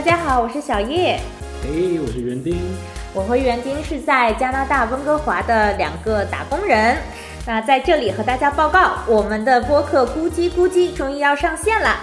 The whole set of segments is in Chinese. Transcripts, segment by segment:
家好，我是小叶。嘿，我是园丁。我和园丁是在加拿大温哥华的两个打工人。那在这里和大家报告，我们的播客咕叽咕叽终于要上线了。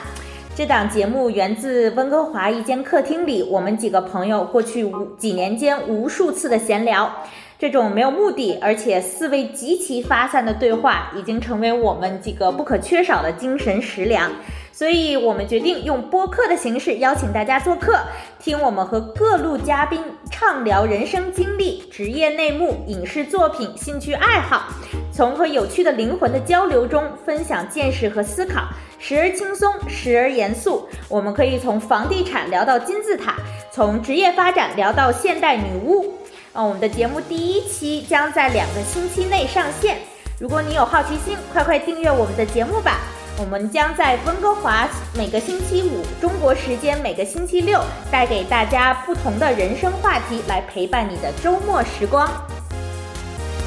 这档节目源自温哥华一间客厅里，我们几个朋友过去五几年间无数次的闲聊。这种没有目的，而且思维极其发散的对话，已经成为我们几个不可缺少的精神食粮。所以我们决定用播客的形式邀请大家做客，听我们和各路嘉宾畅聊人生经历、职业内幕、影视作品、兴趣爱好，从和有趣的灵魂的交流中分享见识和思考，时而轻松，时而严肃。我们可以从房地产聊到金字塔，从职业发展聊到现代女巫。啊，我们的节目第一期将在两个星期内上线。如果你有好奇心，快快订阅我们的节目吧。我们将在温哥华每个星期五，中国时间每个星期六，带给大家不同的人生话题，来陪伴你的周末时光。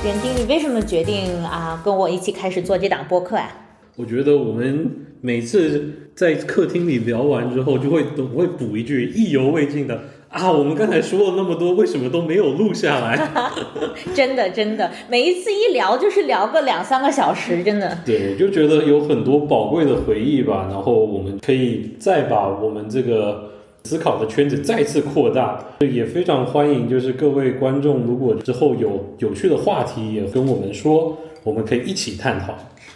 园丁，你为什么决定啊跟我一起开始做这档播客啊？我觉得我们每次在客厅里聊完之后，就会总会补一句意犹未尽的。啊，我们刚才说了那么多，为什么都没有录下来？真的，真的，每一次一聊就是聊个两三个小时，真的。对，就觉得有很多宝贵的回忆吧。然后我们可以再把我们这个思考的圈子再次扩大，也非常欢迎，就是各位观众，如果之后有有趣的话题，也跟我们说，我们可以一起探讨。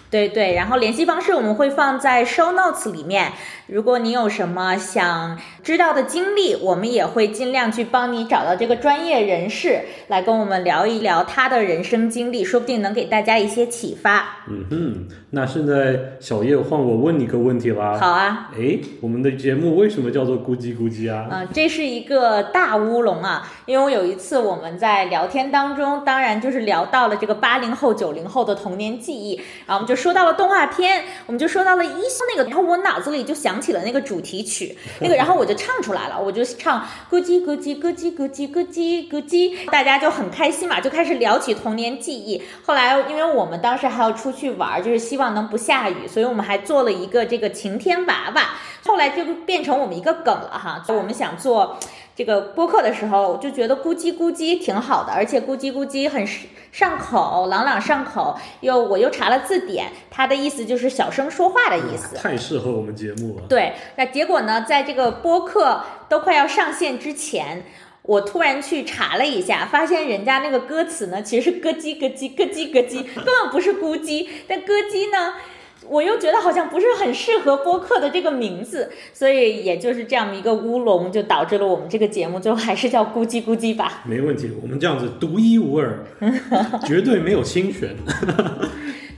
对对，然后联系方式我们会放在 show notes 里面。如果你有什么想知道的经历，我们也会尽量去帮你找到这个专业人士来跟我们聊一聊他的人生经历，说不定能给大家一些启发。嗯哼，那现在小叶换我问你个问题啦。好啊。哎，我们的节目为什么叫做咕叽咕叽啊？嗯，这是一个大乌龙啊，因为我有一次我们在聊天当中，当然就是聊到了这个八零后、九零后后的童年记忆，然后我们就说到了动画片，我们就说到了一那个，然后我脑子里就想。起了那个主题曲，那个，然后我就唱出来了，我就唱咯叽咯叽咯叽咯叽咯叽咯叽，大家就很开心嘛，就开始聊起童年记忆。后来，因为我们当时还要出去玩，就是希望能不下雨，所以我们还做了一个这个晴天娃娃。后来就变成我们一个梗了哈，我们想做。这个播客的时候我就觉得咕叽咕叽挺好的，而且咕叽咕叽很上口，朗朗上口。又我又查了字典，它的意思就是小声说话的意思。太适合我们节目了。对，那结果呢，在这个播客都快要上线之前，我突然去查了一下，发现人家那个歌词呢，其实是咯叽咯叽咯叽咯叽，根本不是咕叽。但咯叽呢？我又觉得好像不是很适合播客的这个名字，所以也就是这样的一个乌龙，就导致了我们这个节目最后还是叫咕叽咕叽吧。没问题，我们这样子独一无二，绝对没有侵权。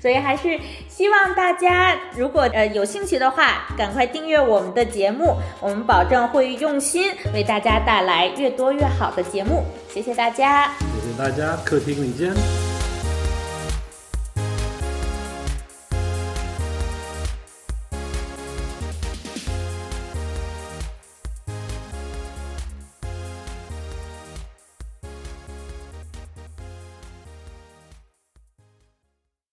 所以还是希望大家如果呃有兴趣的话，赶快订阅我们的节目，我们保证会用心为大家带来越多越好的节目。谢谢大家，谢谢大家，客厅里见。